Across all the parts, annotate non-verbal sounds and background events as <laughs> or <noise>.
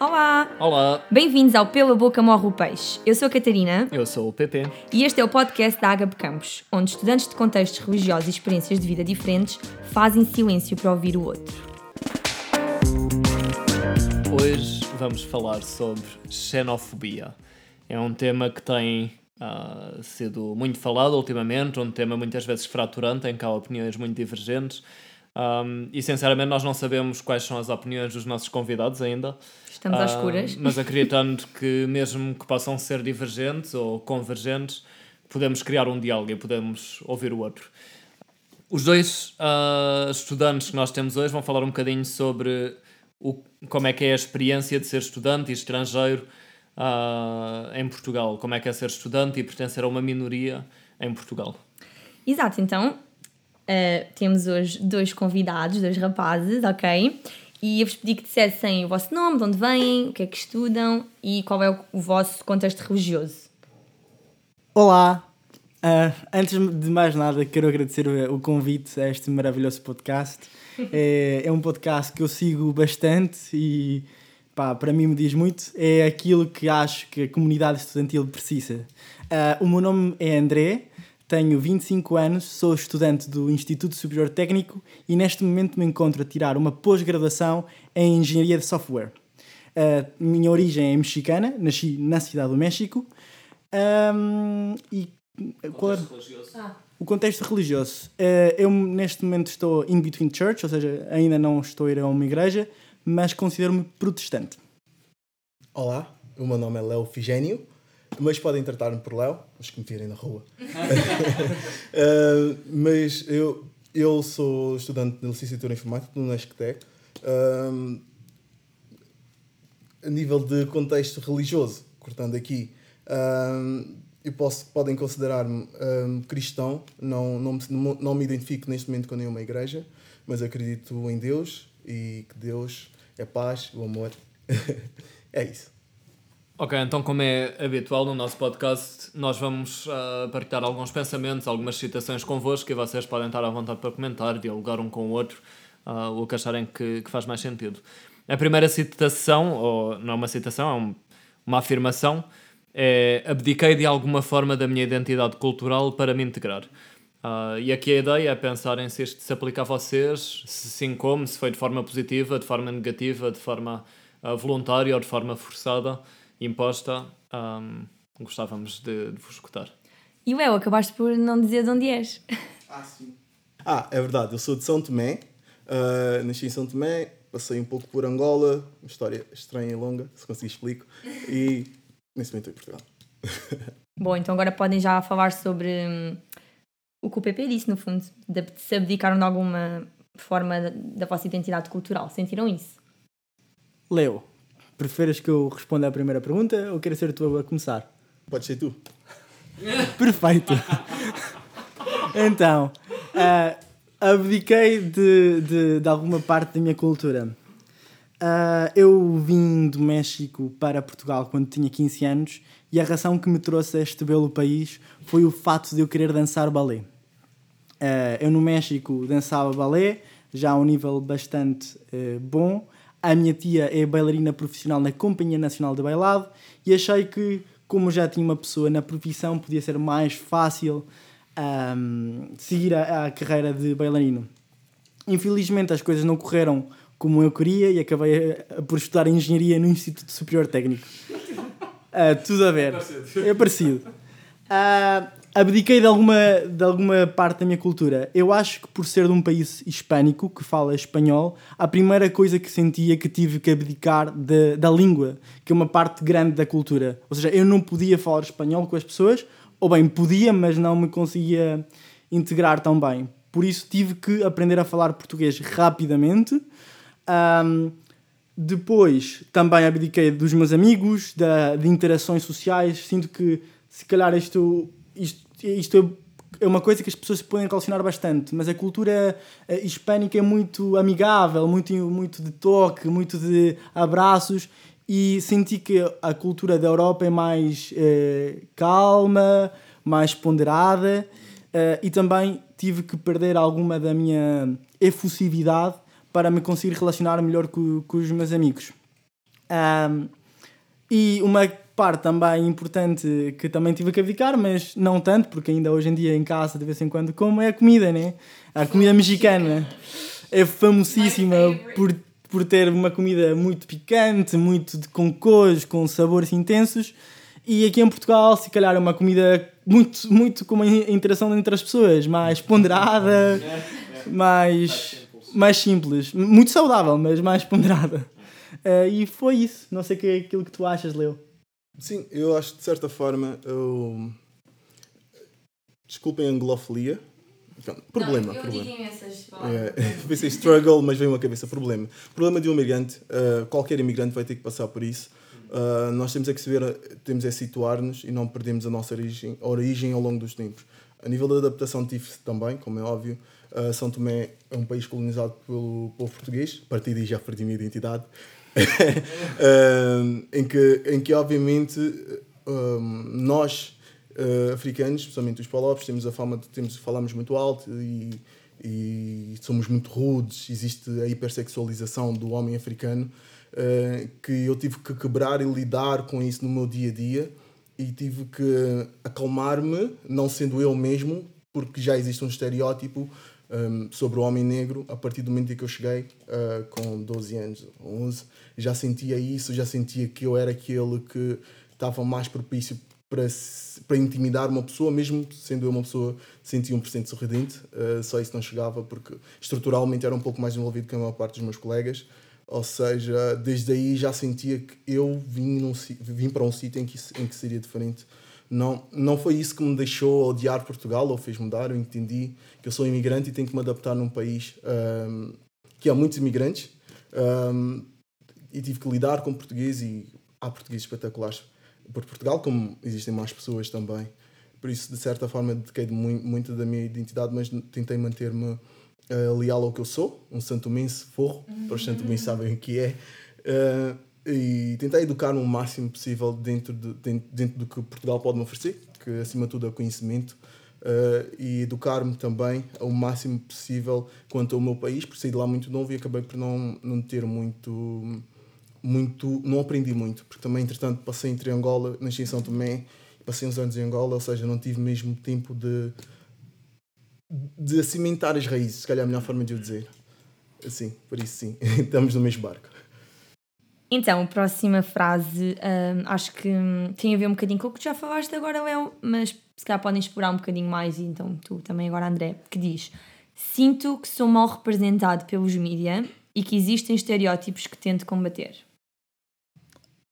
Olá! Olá, Bem-vindos ao Pela Boca Morre o Peixe. Eu sou a Catarina eu sou o PP. e este é o podcast da Agape Campos, onde estudantes de contextos religiosos e experiências de vida diferentes fazem silêncio para ouvir o outro. Hoje vamos falar sobre xenofobia. É um tema que tem ah, sido muito falado ultimamente, um tema muitas vezes fraturante, em que há opiniões muito divergentes. Ahm, e sinceramente, nós não sabemos quais são as opiniões dos nossos convidados ainda. Estamos às escuras. Mas <laughs> acreditando que, mesmo que possam ser divergentes ou convergentes, podemos criar um diálogo e podemos ouvir o outro. Os dois ah, estudantes que nós temos hoje vão falar um bocadinho sobre o, como é que é a experiência de ser estudante e estrangeiro ah, em Portugal. Como é que é ser estudante e pertencer a uma minoria em Portugal. Exato, então eh, temos hoje dois convidados, dois rapazes, ok? E eu vos pedi que dissessem o vosso nome, de onde vêm, o que é que estudam e qual é o, vosso contexto religioso. Olá! Ah, antes de mais nada, quero agradecer o, convite a este maravilhoso podcast. É, <laughs> é um podcast que eu sigo bastante e pá, para mim me diz muito. É aquilo que acho que a comunidade estudantil precisa. Ah, o meu nome é André, tenho 25 anos, sou estudante do Instituto Superior Técnico e neste momento me encontro a tirar uma pós-graduação em Engenharia de Software. A minha origem é mexicana, nasci na Cidade do México. Ahm, e qual era? O contexto religioso. Eh, eu neste momento estou in between church, ou seja, ainda não estou a ir a uma igreja, mas considero-me protestante. Olá, o meu nome é Léo Figênio, mas podem tratar-me por Léo, os que me virem na rua. Uh, <laughs> mas eu, eu sou estudante de licenciatura em informática no Nesctec. Um, a nível de contexto religioso, cortando aqui, um, eu posso, podem considerar-me cristão, não, não, me, não me identifico neste momento com nenhuma igreja, mas acredito em Deus e que Deus é paz, o amor. <laughs> é isso. Ok, então como é habitual no nosso podcast, nós vamos ah, partilhar alguns pensamentos, algumas citações convosco e vocês podem estar à vontade para comentar, dialogar um com o outro, ah, o que acharem que, que faz mais sentido. A primeira citação, ou não é uma citação, é um- uma afirmação, é abdiquei de alguma forma da minha identidade cultural para me integrar. Ah, e aqui a ideia é pensarem se isto se aplica a vocês, se sim como, se foi de forma positiva, de forma negativa, de forma voluntária ou de forma forçada, imposta. Ahm, gostávamos de, de vos escutar. E o El, acabaste por não dizer de onde és. <laughs> Ah, é verdade, eu sou de São Tomé, ah, nasci em São Tomé, passei um pouco por Angola, uma história estranha e longa, se conseguir explico, e nesse momento em Portugal. <laughs> Bom, então agora podem já falar sobre hum, o que o PP disse, no fundo, de se abdicaram de alguma forma da, da vossa identidade cultural. Sentiram isso? Leo, preferes que eu responda à primeira pergunta ou queres ser tu a começar? Pode ser tu? <laughs> Perfeito! então, ah, abdiquei de, de, de alguma parte da minha cultura. Ah, eu vim do México para Portugal quando tinha 15 anos e a razão que me trouxe a este belo país foi o fato de eu querer dançar balé. Ah, eu no México dançava balé, já a um nível bastante eh, bom. A minha tia é bailarina profissional na Companhia Nacional de Bailado e achei que, como já tinha uma pessoa na profissão, podia ser mais fácil ahm, seguir a, a carreira de bailarino. Infelizmente as coisas não correram como eu queria e acabei a por estudar Engenharia no Instituto Superior Técnico. <laughs> Ah, tudo a ver. É parecido. Ah, abdiquei de alguma, de alguma parte da minha cultura. Eu acho que por ser de um país hispânico, que fala espanhol, a primeira coisa que sentia que tive que abdicar de- da língua, que é uma parte grande da cultura. Ou seja, eu não podia falar espanhol com as pessoas, ou bem, podia, mas não me conseguia integrar tão bem. Por isso tive que aprender a falar português rapidamente. Ahm, depois também abdiquei dos meus amigos, da, de interações sociais. Sinto que se calhar isto, isto, isto é uma coisa que as pessoas se podem relacionar bastante, mas a cultura eh, hispânica é muito amigável, muito, muito de toque, muito de abraços. E senti que a cultura da Europa é mais eh, calma, mais ponderada, eh, e também tive que perder alguma da minha efusividade para me conseguir relacionar melhor com, com os meus amigos. Um, e uma parte também importante que também tive que abdicar, mas não tanto, porque ainda hoje em dia em casa de vez em quando como, é a comida, né? A comida mexicana é famosíssima por, por ter uma comida muito picante, muito de, com cores, com sabores intensos. E aqui em Portugal, se calhar, é uma comida muito, muito com uma interação entre as pessoas, mais ponderada, mais, mais simples. Muito saudável, mas mais ponderada. Uh, e foi isso. Não sei que é aquilo que tu achas, Leo. Sim, eu acho de certa forma. Eu... Desculpem a anglofilia. Problema. Não, eu problema. digo imensas é, <laughs> Pensei struggle, mas veio uma cabeça. Problema. Problema de um imigrante. Uh, qualquer imigrante vai ter que passar por isso. Uh, nós temos é que saber, temos é situar-nos e não perdemos a nossa origem, a origem ao longo dos tempos. A nível da adaptação tive também, como é óbvio. Uh, São Tomé é um país colonizado pelo povo português. A partir daí já perdi a minha identidade. <laughs> uh, em, que, em que, obviamente, nós, africanos, especialmente os palopes, temos a fama de temos, falamos muito alto e, e somos muito rudes. Existe a hipersexualização do homem africano uh, que eu tive que quebrar e lidar com isso no meu dia a dia e tive que acalmar-me, não sendo eu mesmo, porque já existe um estereótipo um, sobre o homem negro a partir do momento em que eu cheguei uh, com 12 anos, 11, já sentia isso, já sentia que eu era aquele que estava mais propício para, para intimidar uma pessoa, mesmo sendo eu uma pessoa 101% sorridente, uh, só isso não chegava porque estruturalmente era um pouco mais envolvido que a maior parte dos meus colegas. Ou seja, desde aí já sentia que eu vim, num, vim para um sítio em que, em que seria diferente. Não, não foi isso que me deixou odiar Portugal ou fez mudar. Eu entendi que eu sou imigrante e tenho que me adaptar num país um, que há muitos imigrantes um, e tive que lidar com português e há portugueses espetaculares por Portugal, como existem mais pessoas também. Por isso, de certa forma, dediquei muito, muito da minha identidade, mas tentei manter-me uh, leal ao que eu sou, um santomense forro, uhum. para os santomenses sabem o que é, uh, e tentar educar-me o máximo possível dentro, de, dentro, dentro do que Portugal pode me oferecer, que acima de tudo é o conhecimento, uh, e educar-me também ao máximo possível quanto ao meu país, porque saí de lá muito novo e acabei por não, não ter muito muito, não aprendi muito, porque também, entretanto, passei entre Angola, nasci em São Tomé, passei uns anos em Angola, ou seja, não tive mesmo tempo de, de cimentar as raízes, se calhar é a melhor forma de eu dizer. Assim, por isso sim, <laughs> estamos no mesmo barco. Então, a próxima frase hum, acho que tem a ver um bocadinho com o que já falaste agora, Léo, mas se calhar podem explorar um bocadinho mais, e então tu também agora, André, que diz: Sinto que sou mal representado pelos mídia e que existem estereótipos que tento combater.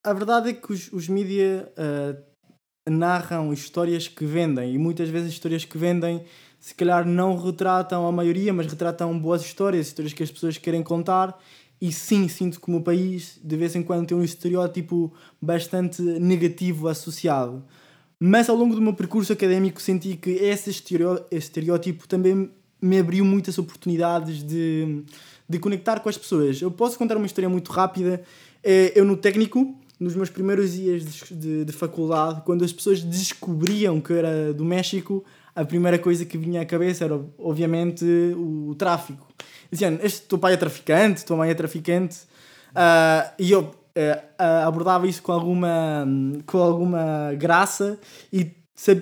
A verdade é que os, os mídia uh, narram histórias que vendem, e muitas vezes histórias que vendem se calhar não retratam a maioria, mas retratam boas histórias, histórias que as pessoas querem contar. E sim, sinto que o meu país de vez em quando tem um estereótipo bastante negativo associado. Mas ao longo do meu percurso académico senti que esse estereótipo também me abriu muitas oportunidades de, de conectar com as pessoas. Eu posso contar uma história muito rápida. É, eu no técnico, nos meus primeiros dias de, de, de faculdade, quando as pessoas descobriam que era do México, a primeira coisa que vinha à cabeça era, obviamente, o, o tráfico. Diziam, este teu pai é traficante, tua mãe é traficante. Uh, e eu uh, abordava isso com alguma, com alguma graça e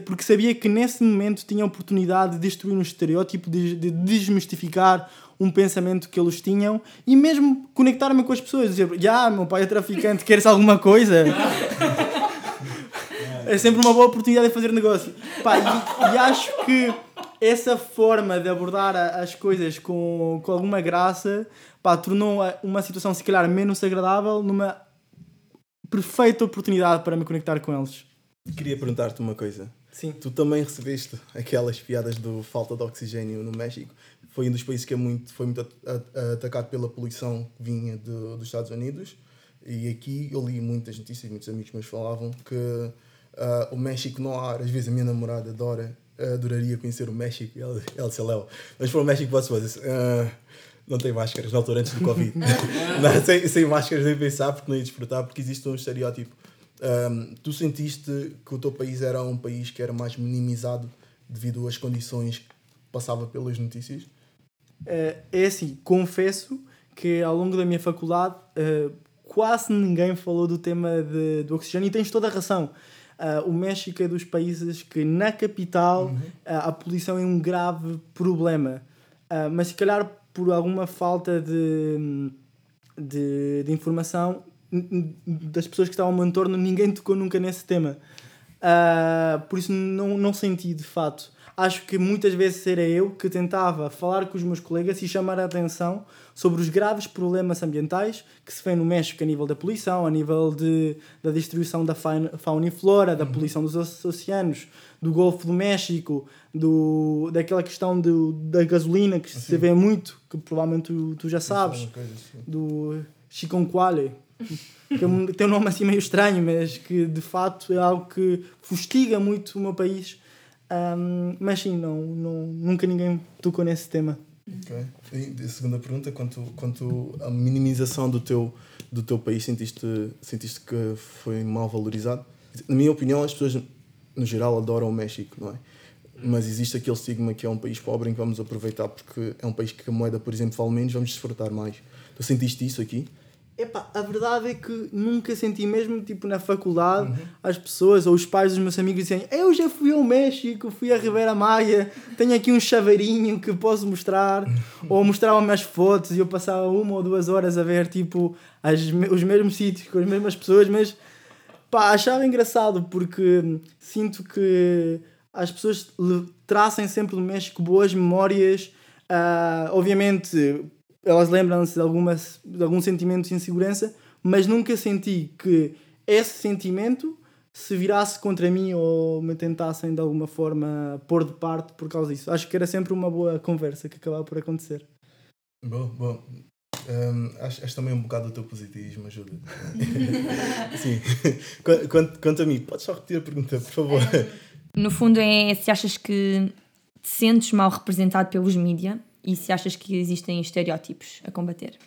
porque sabia que nesse momento tinha a oportunidade de destruir um estereótipo, de, de desmistificar um pensamento que eles tinham e mesmo conectar-me com as pessoas. Dizer, já, meu pai é traficante, queres alguma coisa? <laughs> é sempre uma boa oportunidade de fazer negócio. Pá, e, e, acho que essa forma de abordar as coisas com, com alguma graça pá, tornou uma situação, se calhar, menos agradável numa perfeita oportunidade para me conectar com eles. Queria perguntar-te uma coisa. Sim. Tu também recebeste aquelas piadas do falta de oxigênio no México. Foi um dos países que é muito, foi muito atacado pela poluição que vinha de, dos Estados Unidos. E aqui eu li muitas notícias, muitos amigos meus falavam que Uh, o México não há, às vezes a minha namorada adora, uh, adoraria conhecer o México. Ela, ela disse, Léo, mas para o México posso fazer uh, não tem máscaras, na altura antes do Covid. <laughs> <laughs> não, sem, sem máscaras nem pensar, porque não ia despertar, porque existe um estereótipo. Um, tu sentiste que o teu país era um país que era mais minimizado devido às condições que passava pelas notícias? Uh, é assim, confesso que ao longo da minha faculdade uh, quase ninguém falou do tema de, do oxigênio e tens toda a razão. Uh, o México é dos países que na capital uh, a poluição é um grave problema. Uh, mas se calhar por alguma falta de, de, de informação das pessoas que estavam ao meu entorno, ninguém tocou nunca nesse tema. por isso não, não senti de fato acho que muitas vezes era eu que tentava falar com os meus colegas e chamar a atenção sobre os graves problemas ambientais que se vê no México a nível da poluição, a nível de, da destruição da fauna e flora, da poluição dos oceanos, do Golfo do México, do, daquela questão do, da gasolina que se vê muito, que provavelmente tu, tu já sabes, do Chiconquale. que é tem um nome assim meio estranho, mas que de facto é algo que fustiga muito o meu país um, mas sim, não, não, nunca ninguém tocou nesse tema. Ok. E segunda pergunta, quanto, quanto à minimização do teu, do teu país, sentiste, sentiste que foi mal valorizado? Na minha opinião, as pessoas no geral adoram o México, não é? Mas existe aquele estigma que é um país pobre em que vamos aproveitar porque é um país que a moeda, por exemplo, vale menos, vamos desfrutar mais. Tu sentiste isso aqui? Epá, a verdade é que nunca senti mesmo, tipo, na faculdade, uhum. as pessoas ou os pais dos meus amigos dizem eu já fui ao México, fui a Ribeira Maia, tenho aqui um chaveirinho que posso mostrar, ou mostravam-me as fotos e eu passava uma ou duas horas a ver, tipo, as, os mesmos sítios com as mesmas pessoas, mas, pá, achava engraçado porque sinto que as pessoas traçam sempre do México boas memórias, uh, obviamente elas lembram-se de, algumas, de algum sentimento de insegurança, mas nunca senti que esse sentimento se virasse contra mim ou me tentassem de alguma forma pôr de parte por causa disso. Acho que era sempre uma boa conversa que acabava por acontecer. Bom, bom. Um, acho, acho, também um bocado do teu positivismo ajuda. <laughs> Sim. Quanto, quanto a mim, podes só repetir a pergunta, por favor? No fundo, é se achas que te sentes mal representado pelos mídias e se achas que existem estereótipos a combater.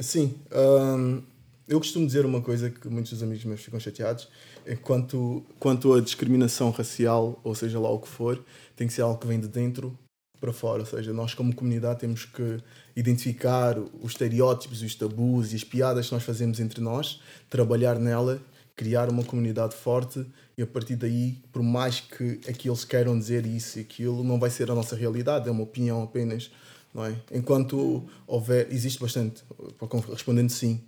Sim. Um, eu costumo dizer uma coisa que muitos dos amigos meus ficam chateados, é quanto, quanto a discriminação racial, ou seja lá o que for, tem que ser algo que vem de dentro para fora. Ou seja, nós como comunidade temos que identificar os estereótipos, os tabus e as piadas que nós fazemos entre nós, trabalhar nela, criar uma comunidade forte e a partir daí, por mais que aqueles queiram dizer isso e aquilo, não vai ser a nossa realidade, é uma opinião apenas não é? Enquanto houver, existe bastante, respondendo sim,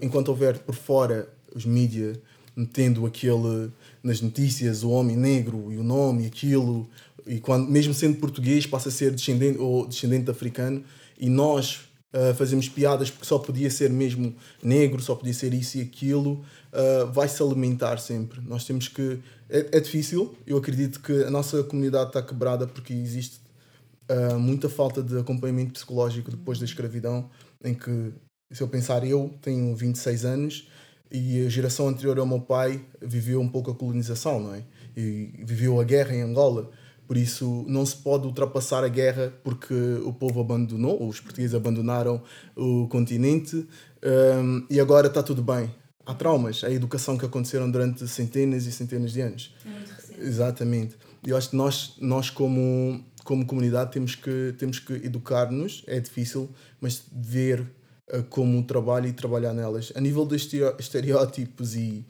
enquanto houver por fora os mídias metendo aquele nas notícias o homem negro e o nome e aquilo e quando mesmo sendo português passa a ser descendente ou descendente de africano e nós uh, fazemos piadas porque só podia ser mesmo negro só podia ser isso e aquilo uh, vai se alimentar sempre nós temos que é, é difícil eu acredito que a nossa comunidade está quebrada porque existe uh, muita falta de acompanhamento psicológico depois da escravidão, em que, se eu pensar, eu tenho 26 anos e a geração anterior ao meu pai viveu um pouco a colonização, não é? E viveu a guerra em Angola. Por isso, não se pode ultrapassar a guerra porque o povo abandonou, os portugueses abandonaram o continente um, e agora está tudo bem. Há traumas, há educação que aconteceram durante centenas e centenas de anos. É muito recente. Exatamente. Eu acho que nós, nós como como comunidade temos que, temos que educar-nos, é difícil, mas ver uh, como um trabalho e trabalhar nelas. A nível de estereótipos e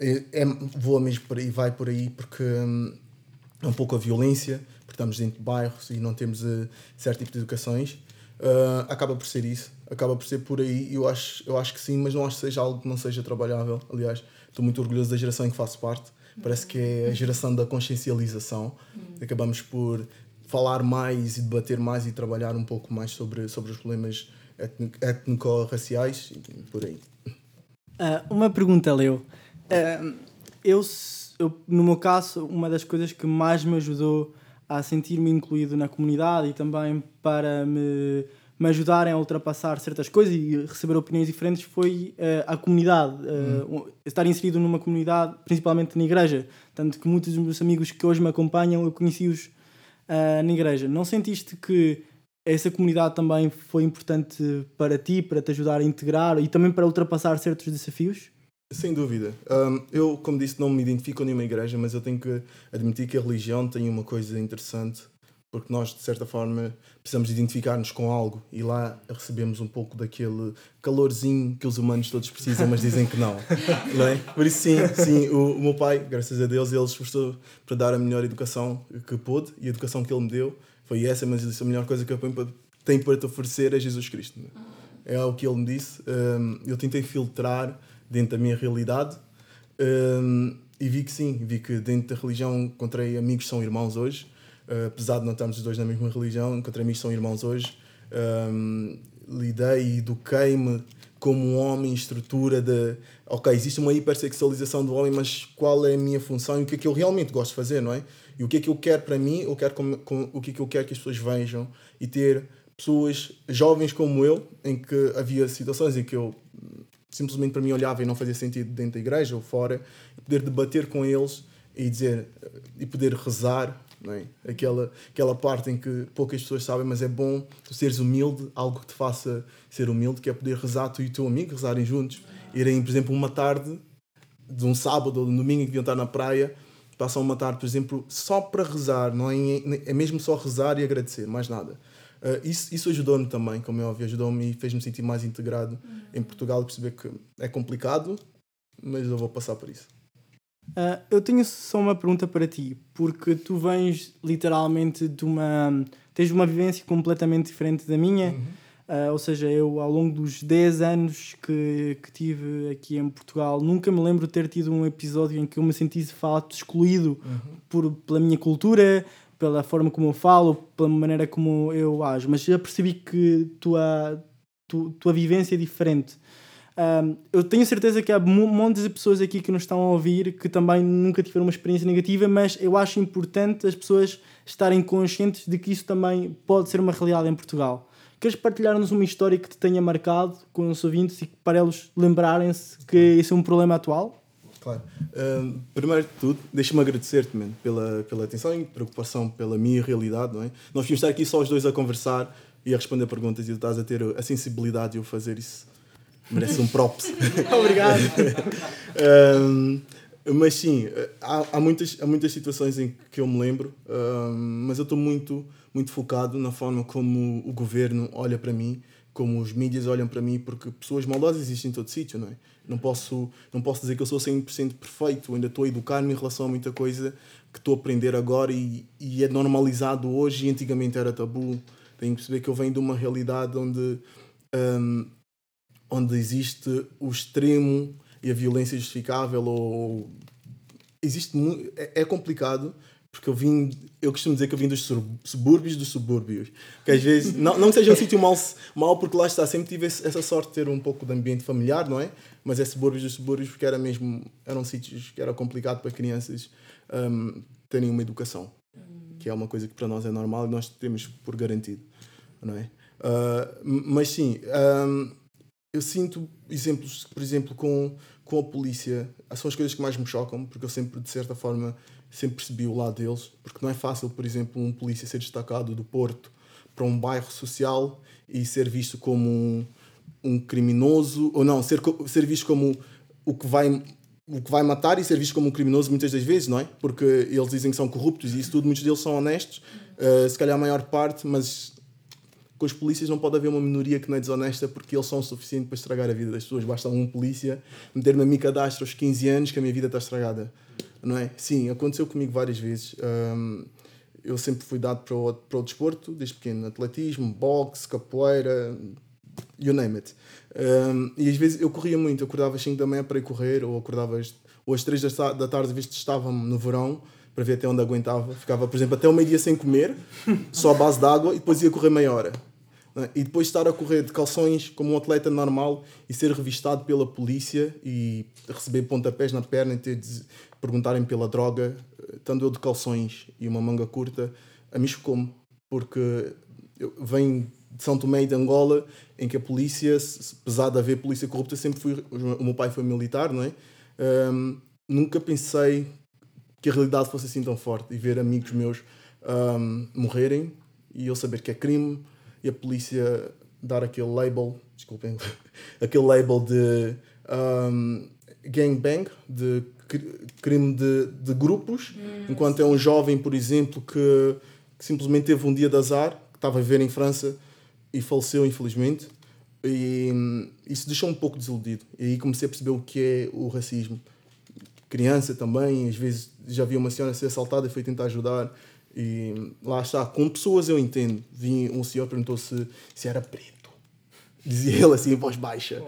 é, é, voa mesmo por aí, vai por aí, porque é um pouco a violência, porque estamos dentro de bairros e não temos uh, certo tipo de educações. Uh, acaba por ser isso, acaba por ser por aí. Eu acho, eu acho que sim, mas não acho que seja algo que não seja trabalhável. Aliás, estou muito orgulhoso da geração em que faço parte. Parece que é a geração da consciencialização. Acabamos por falar mais e debater mais e trabalhar um pouco mais sobre, sobre os problemas étnico-raciais e por aí. Uh, uma pergunta, Leo. Uh, eu, eu, no meu caso, uma das coisas que mais me ajudou a sentir-me incluído na comunidade e também para me, me ajudarem a ultrapassar certas coisas e receber opiniões diferentes foi uh, a comunidade. Hum. Estar inserido numa comunidade, principalmente na igreja. Tanto que muitos dos meus amigos que hoje me acompanham, eu conheci-os uh, na igreja. Não sentiste que essa comunidade também foi importante para ti, para te ajudar a integrar e também para ultrapassar certos desafios? Sem dúvida. Um, eu, como disse, não me identifico com nenhuma igreja, mas eu tenho que admitir que a religião tem uma coisa interessante porque nós, de certa forma, precisamos identificar-nos com algo e lá recebemos um pouco daquele calorzinho que os humanos todos precisam, mas dizem que não. <laughs> não é? Por isso, sim, sim o, o meu pai, graças a Deus, ele esforçou para dar a melhor educação que pôde e a educação que ele me deu foi essa, mas a melhor coisa que eu tenho para te oferecer é Jesus Cristo. É o que ele me disse. Um, eu tentei filtrar dentro da minha realidade um, e vi que sim, vi que dentro da religião encontrei amigos que são irmãos hoje uh, apesar de não estarmos os dois na mesma religião, encontrei amigos que são irmãos hoje. Um, lidei e eduquei-me como um homem, estrutura de. Ok, existe uma hipersexualização do homem, mas qual é a minha função e o que é que eu realmente gosto de fazer, não é? E o que é que eu quero para mim, eu quero com, com, o que é que eu quero que as pessoas vejam e ter pessoas jovens como eu, em que havia situações em que eu simplesmente para mim olhava e não fazia sentido dentro da igreja ou fora, poder debater com eles e dizer e poder rezar não é? aquela, aquela parte em que poucas pessoas sabem, mas é bom tu seres humilde, algo que te faça ser humilde, que é poder rezar tu e o teu amigo, rezarem juntos, irem, por exemplo, uma tarde de um sábado ou de um domingo que deviam estar na praia, passam uma tarde, por exemplo, só para rezar, não é, é mesmo só rezar e agradecer, mais nada. Uh, isso isso ajudou-me também, como é óbvio, ajudou-me e fez-me sentir mais integrado em Portugal e perceber que é complicado, mas eu vou passar por isso. Uh, eu tenho só uma pergunta para ti, porque tu vens literalmente de uma. tens uma vivência completamente diferente da minha. Uhum. Uh, ou seja, eu ao longo dos 10 anos que, que tive aqui em Portugal, nunca me lembro de ter tido um episódio em que eu me sentisse de fato excluído uhum. por, pela minha cultura, pela forma como eu falo, pela maneira como eu ajo. Mas já percebi que tua, tu, tua vivência é diferente. Um, eu tenho certeza que há montes de pessoas aqui que nos estão a ouvir que também nunca tiveram uma experiência negativa, mas eu acho importante as pessoas estarem conscientes de que isso também pode ser uma realidade em Portugal. Queres partilhar-nos uma história que te tenha marcado com os ouvintes e para eles lembrarem-se que isso é um problema atual? Claro. Um, primeiro de tudo, deixa-me agradecer-te pela, pela atenção e preocupação pela minha realidade. Não é? Nós vimos estar aqui só os dois a conversar e a responder perguntas e tu estás a ter a sensibilidade de eu fazer isso merece um props. <laughs> Obrigado. um, mas sim, há, há, muitas, há muitas situações em que eu me lembro, um, mas eu estou muito, muito focado na forma como o governo olha para mim, como os mídias olham para mim, porque pessoas maldosas existem em todo sítio, não é? Não posso, não posso dizer que eu sou 100% perfeito, ainda estou a educar-me em relação a muita coisa que estou a aprender agora e, e é normalizado hoje e antigamente era tabu. Tenho que perceber que eu venho de uma realidade onde um, onde existe o extremo e a violência justificável ou existe é, é complicado porque eu vim eu costumo dizer que eu vim dos subúrbios dos subúrbios. Que às vezes não, não seja um sítio mal, mal porque lá está sempre tive essa sorte de ter um pouco de ambiente familiar não é? Mas é subúrbios dos subúrbios porque era mesmo eram sítios que era complicado para crianças um, terem uma educação que é uma coisa que para nós é normal e nós temos por garantido não é? Uh, mas sim um, eu sinto exemplos, por exemplo, com, com a polícia, são as coisas que mais me chocam, porque eu sempre, de certa forma, sempre percebi o lado deles, porque não é fácil, por exemplo, um polícia ser destacado do Porto para um bairro social e ser visto como um, um criminoso, ou não, ser, ser visto como o que vai o que vai matar e ser visto como um criminoso muitas das vezes, não é? Porque eles dizem que são corruptos e isso tudo, muitos deles são honestos, uh, se calhar a maior parte, mas com os polícias não pode haver uma minoria que não é desonesta porque eles são o suficiente para estragar a vida das pessoas. Basta um polícia meter-me a mim cadastro aos 15 anos que a minha vida está estragada. Não é? Sim, aconteceu comigo várias vezes. Um, eu sempre fui dado para o, para o desporto, desde pequeno. Atletismo, boxe, capoeira, you name it. Um, e às vezes eu corria muito. Acordava às 5 da manhã para ir correr ou acordava às, ou às 3 da tarde, às vezes estava-me no verão para ver até onde aguentava. Ficava, por exemplo, até o meio-dia sem comer, só a base de água, e depois ia correr meia hora. É? E depois estar a correr de calções como um atleta normal e ser revistado pela polícia e receber pontapés na perna e ter de perguntarem pela droga, estando eu de calções e uma manga curta, a mim chocou-me, porque eu venho de São Tomé e de Angola, em que a polícia, apesar de haver polícia corrupta, sempre fui. O meu pai foi militar, não é? Um, nunca pensei que a realidade fosse assim tão forte e ver amigos meus um, morrerem e eu saber que é crime e a polícia dar aquele label, desculpem, <laughs> aquele label de um, gangbang, de crime de, de grupos, hum, enquanto sim. é um jovem, por exemplo, que, que simplesmente teve um dia de azar, que estava a viver em França e faleceu, infelizmente. E hum, isso deixou um pouco desiludido. E aí comecei a perceber o que é o racismo. Criança também, às vezes já vi uma senhora ser assaltada e fui tentar ajudar. E lá está, com pessoas eu entendo. Vi um senhor perguntou se, se era preto. Dizia ele assim, em voz baixa.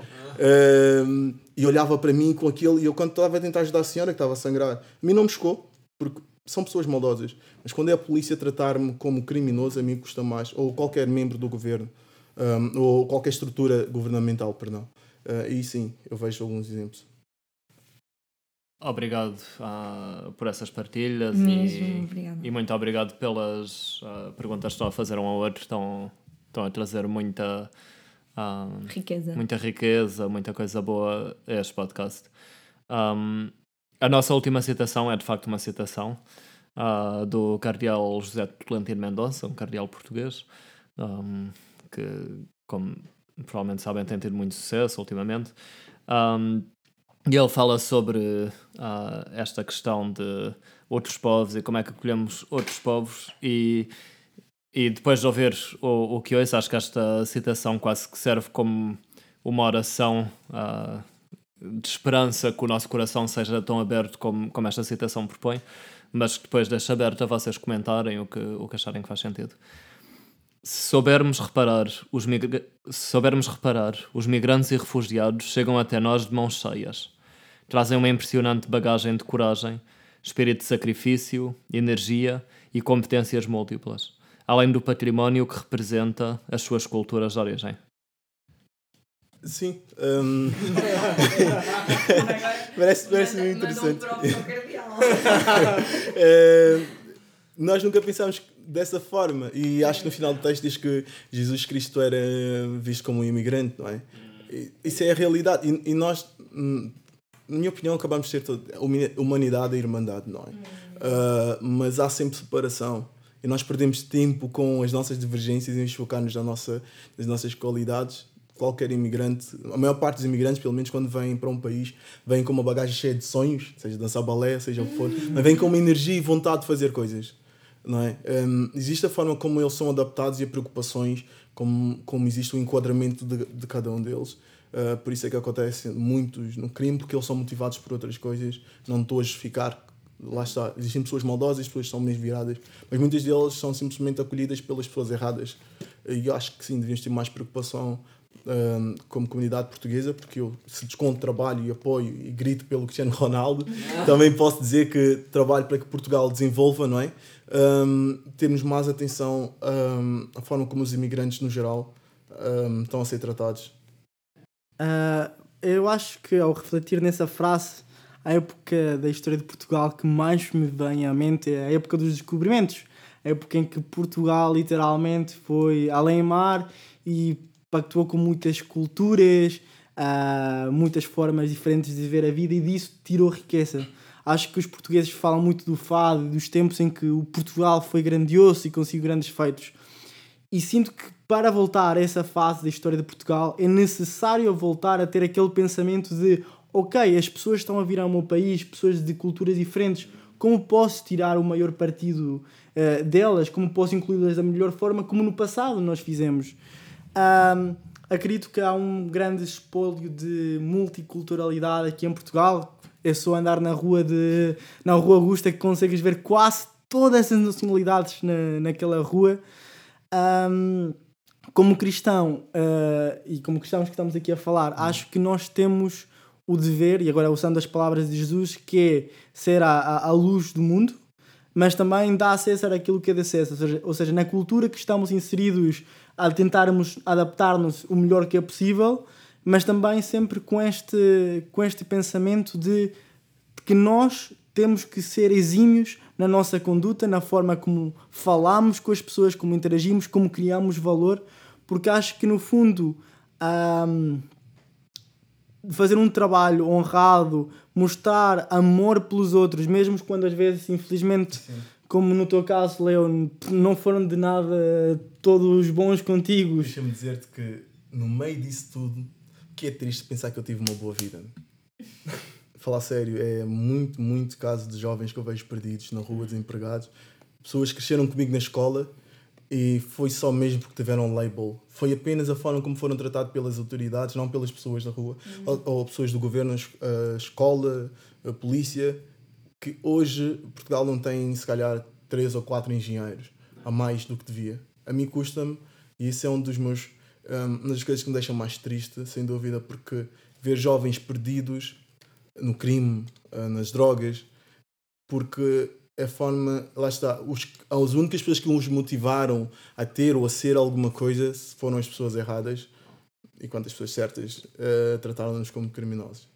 E olhava para mim com aquilo. E eu, quando estava a tentar ajudar a senhora que estava a sangrar, a mim não me chocou, porque são pessoas maldosas. Mas quando é a polícia tratar-me como criminoso, a mim custa mais. Ou qualquer membro do governo, um, ou qualquer estrutura governamental, perdão. Uh, e sim, eu vejo alguns exemplos. Obrigado uh, por essas partilhas Mesmo, e, e muito obrigado pelas uh, perguntas que estão a fazer um ao outro. Estão, estão a trazer muita, ah, Riqueza. muita riqueza, muita coisa boa a este podcast. Um, a nossa última citação é de facto uma citação do cardeal José Tolentino Mendonça, um cardeal português, um, que, como provavelmente sabem, tem tido muito sucesso ultimamente. Um, e ele fala sobre ah, esta questão de outros povos e como é que acolhemos outros povos e, e depois de ouvir o, o que ouço, acho que esta citação quase que serve como uma oração ah, de esperança que o nosso coração seja tão aberto como, como esta citação propõe, mas que depois deixa aberto a vocês comentarem o que, o que acharem que faz sentido. Se soubermos reparar, os migra- se soubermos reparar, os migrantes e refugiados chegam até nós de mãos cheias. Trazem uma impressionante bagagem de coragem, espírito de sacrifício, energia e competências múltiplas, além do património que representa as suas culturas de origem. Sim. hum, <laughs> parece parece muito interessante. É, <laughs> nós nunca pensámos dessa forma e acho que no final do texto diz que Jesus Cristo era visto como um imigrante, não é? Isso é a realidade e, e nós, hum, na minha opinião, acabamos de ser toda humanidade e irmandade, não é? Ah, mas há sempre separação e nós perdemos tempo com as nossas divergências e nos na nossa, nas nossas qualidades. Qualquer imigrante, a maior parte dos imigrantes, pelo menos quando vêm para um país, vêm com uma bagagem cheia de sonhos, seja dançar balé, seja o que for, mas vêm com uma energia e vontade de fazer coisas. Não é? Hum, existe a forma como eles são adaptados e as preocupações, como, como existe o enquadramento de, de cada um deles. Uh, por isso é que acontece muitos no crime, porque eles são motivados por outras coisas. Não estou a justificar, lá está. Existem pessoas maldosas, pessoas que são viradas, mas muitas deles são simplesmente acolhidas pelas pessoas erradas. E eu acho que sim, devíamos ter mais preocupação um, como comunidade portuguesa, porque eu, se desconto trabalho e apoio e grito pelo Cristiano Ronaldo, <laughs> também posso dizer que trabalho para que Portugal desenvolva, não é? Um, termos mais atenção um, à forma como os imigrantes, no geral, estão a ser tratados. Ah, eu acho que ao refletir nessa frase, a época da história de Portugal que mais me vem à mente é a época dos descobrimentos. A época em que Portugal literalmente foi além mar e pactuou com muitas culturas, ah, muitas formas diferentes de ver a vida e disso tirou riqueza. Acho que os portugueses falam muito do fado dos tempos em que o Portugal foi grandioso e conseguiu grandes feitos. E sinto que para voltar a essa fase da história de Portugal é necessário voltar a ter aquele pensamento de ok, as pessoas estão a vir ao meu país, pessoas de culturas diferentes, como posso tirar o maior partido eh, delas, como posso incluí-las da melhor forma, como no passado nós fizemos. Ahm, acredito que há um grande espólio de multiculturalidade aqui em Portugal. É só andar na rua de na rua Augusta que consegues ver quase todas essas nacionalidades na, naquela rua. Ahm, como cristão ah, e como cristãos que estamos aqui a falar, acho que nós temos o dever, e agora usando as palavras de Jesus, que é ser a, a, a luz do mundo, mas também dá a César aquilo que é de César. Ou seja, ou seja, na cultura que estamos inseridos, a tentarmos adaptar-nos o melhor que é possível, mas também sempre com este, com este pensamento de que nós temos que ser exímios na nossa conduta, na forma como falamos com as pessoas, como interagimos, como criamos valor, porque acho que no fundo ahm, fazer um trabalho honrado, mostrar amor pelos outros, mesmo quando às vezes, infelizmente, como no teu caso, Leon, não foram de nada todos bons contigo. Deixa-me dizer-te que no meio disso tudo, que é triste pensar que eu tive uma boa vida. Falar sério, é muito, muito caso de jovens que eu vejo perdidos na rua, desempregados. pessoas que cresceram comigo na escola e foi só mesmo porque tiveram um label. Foi apenas a forma como foram tratados pelas autoridades, não pelas pessoas da rua, ou, ou pessoas do governo, a escola, a polícia, que hoje Portugal não tem, se calhar, três ou quatro engenheiros a mais do que devia. A mim custa-me, e isso é um dos meus, um, uma das coisas que me deixam mais triste, sem dúvida, porque ver jovens perdidos no crime, uh, nas drogas, porque a forma, lá está, os, as únicas pessoas que os motivaram a ter ou a ser alguma coisa foram as pessoas erradas, enquanto as pessoas certas uh, trataram-nos como criminosos.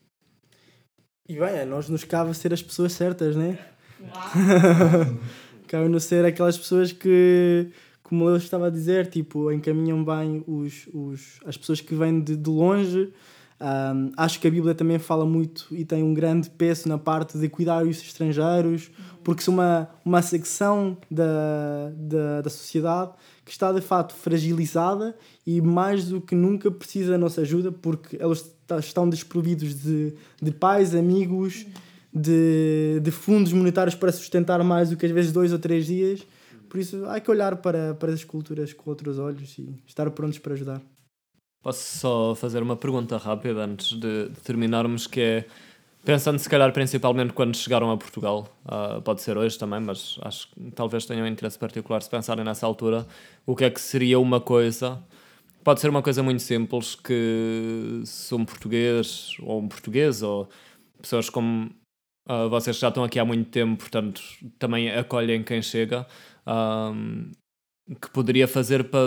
E bem, a nós nos cabe ser as pessoas certas, né? <laughs> cabe-nos ser aquelas pessoas que, como eu estava a dizer, tipo, encaminham bem os, os, as pessoas que vêm de, de longe um, acho que a Bíblia também fala muito e tem um grande peso na parte de cuidar os estrangeiros, porque são uma, uma secção da, da, da sociedade que está de fato fragilizada e mais do que nunca precisa da nossa ajuda, porque eles estão desprovidos de, de pais, amigos, de, de fundos monetários para sustentar mais do que às vezes dois ou três dias. Por isso, há que olhar para, para as culturas com outros olhos e estar prontos para ajudar. Posso só fazer uma pergunta rápida antes de, terminarmos, que é, pensando se calhar principalmente quando chegaram a Portugal, uh, pode ser hoje também, mas acho que talvez tenham um interesse particular se pensarem nessa altura, o que é que seria uma coisa, pode ser uma coisa muito simples, que se um português, ou um português, ou pessoas como uh, vocês já estão aqui há muito tempo, portanto também acolhem quem chega, um, que poderia fazer para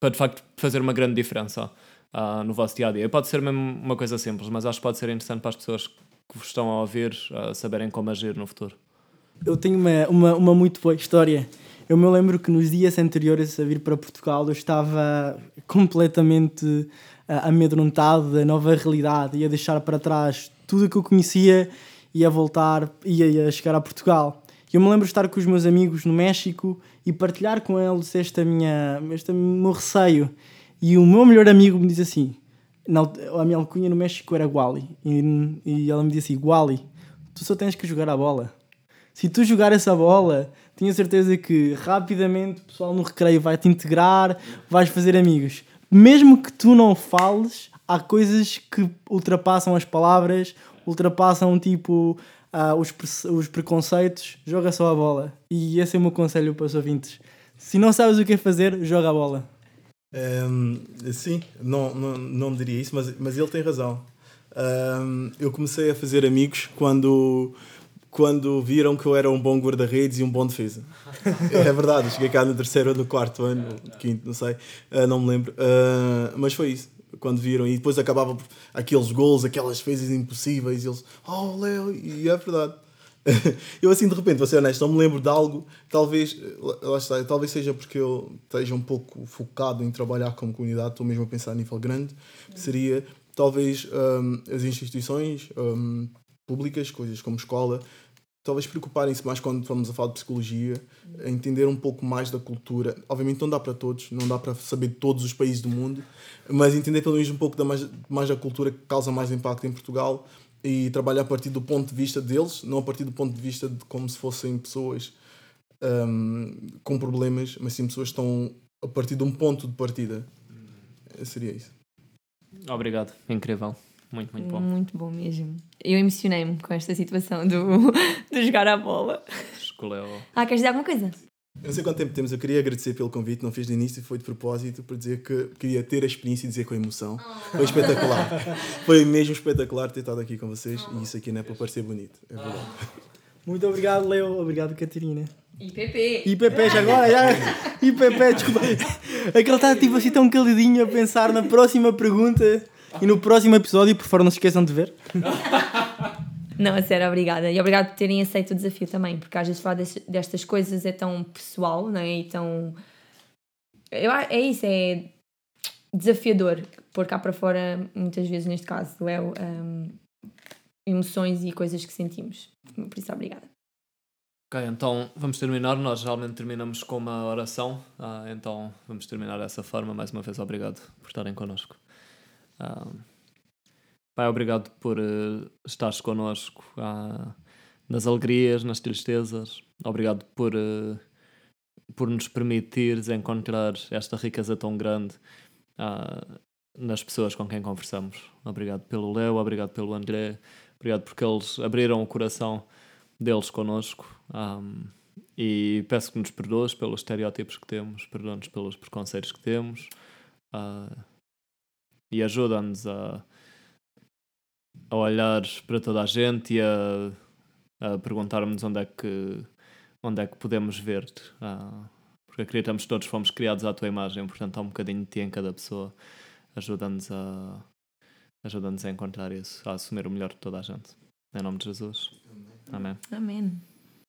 para de facto fazer uma grande diferença uh, no vosso dia a dia. Pode ser mesmo uma coisa simples, mas acho que pode ser interessante para as pessoas que vos estão a ouvir uh, saberem como agir no futuro. Eu tenho uma, uma, uma muito boa história. Eu me lembro que nos dias anteriores a vir para Portugal eu estava completamente uh, amedrontado da nova realidade, ia deixar para trás tudo o que eu conhecia, ia voltar, ia, ia chegar a Portugal. Eu me lembro de estar com os meus amigos no México e partilhar com eles esta minha, este meu receio. E o meu melhor amigo me diz assim: a minha alcunha no México era Guali. E, e ela me disse assim: Guali, tu só tens que jogar a bola. Se tu jogar essa bola, tenho certeza que rapidamente o pessoal no recreio vai te integrar, vais fazer amigos. Mesmo que tu não fales, há coisas que ultrapassam as palavras, ultrapassam tipo uh, os, pre os preconceitos, joga só a bola. E esse é o meu conselho para os ouvintes. Se não sabes o que é fazer, joga a bola. Um, sim, não, não, não diria isso, mas, mas ele tem razão. Um, eu comecei a fazer amigos quando, quando viram que eu era um bom guarda-redes e um bom defesa. <laughs> é verdade, cheguei cá no terceiro ou no quarto ano, quinto, não sei, uh, não me lembro. Uh, mas foi isso quando viram, e depois acabava aqueles gols, aquelas defesas impossíveis, e eles, oh Leo, e é verdade. <laughs> eu assim de repente, vou ser honesto, não me lembro de algo, talvez, lá está, talvez seja porque eu esteja um pouco focado em trabalhar como comunidade, estou mesmo a pensar a nível grande, seria talvez um, as instituições um, públicas, coisas como escola, talvez preocuparem-se mais quando vamos a falar de psicologia, a entender um pouco mais da cultura. Obviamente não dá para todos, não dá para saber de todos os países do mundo, mas entender pelo menos um pouco da mais, mais da cultura que causa mais impacto em Portugal e trabalhar a partir do ponto de vista deles, não a partir do ponto de vista de como se fossem pessoas um, com problemas, mas sim pessoas que estão a partir de um ponto de partida. Seria isso. Obrigado, incrível. Muito, muito bom. Muito bom mesmo. Eu emocionei-me com esta situação do, <laughs> de jogar a bola. Escolheu. Ah, queres dizer alguma coisa? Eu não sei quanto tempo temos, eu queria agradecer pelo convite, não fiz de início, foi de propósito para dizer que queria ter a experiência e dizer com emoção. Oh. Foi espetacular. <laughs> foi mesmo espetacular ter estado aqui com vocês oh. e isso aqui não é para parecer bonito, é verdade. Muito obrigado, Leo. Obrigado, Catarina. IPP. IPP, já agora, já. <laughs> IPP, desculpa. Aquele está tipo assim tão calidinho a pensar na próxima pergunta e no próximo episódio, por favor, não se esqueçam de ver. <laughs> Não, a sério, obrigada. E obrigado por terem aceito o desafio também, porque às vezes falar destas coisas é tão pessoal, não é? E tão. Eu, é isso, é desafiador pôr cá para fora, muitas vezes, neste caso, é um, emoções e coisas que sentimos. Por isso, obrigada. Ok, então vamos terminar. Nós geralmente terminamos com uma oração, ah, então vamos terminar dessa forma. Mais uma vez, obrigado por estarem connosco. Ah, Pai, obrigado por uh, estares connosco uh, nas alegrias, nas tristezas. obrigado por, uh, por nos permitires encontrar esta riqueza tão grande uh, nas pessoas com quem conversamos. Obrigado pelo Léo, obrigado pelo André, obrigado porque eles abriram o coração deles connosco. Um, e peço que nos perdoes pelos estereótipos que temos, perdoa-nos pelos preconceitos que temos uh, e ajuda-nos a, a olhar para toda a gente e a, a perguntarmos onde é que onde é que podemos ver-te. Uh, porque acreditamos que todos fomos criados à tua imagem, portanto há um bocadinho de ti em cada pessoa. Ajuda-nos a, ajuda a encontrar isso, a assumir o melhor de toda a gente. Em nome de Jesus. Amém. Amém.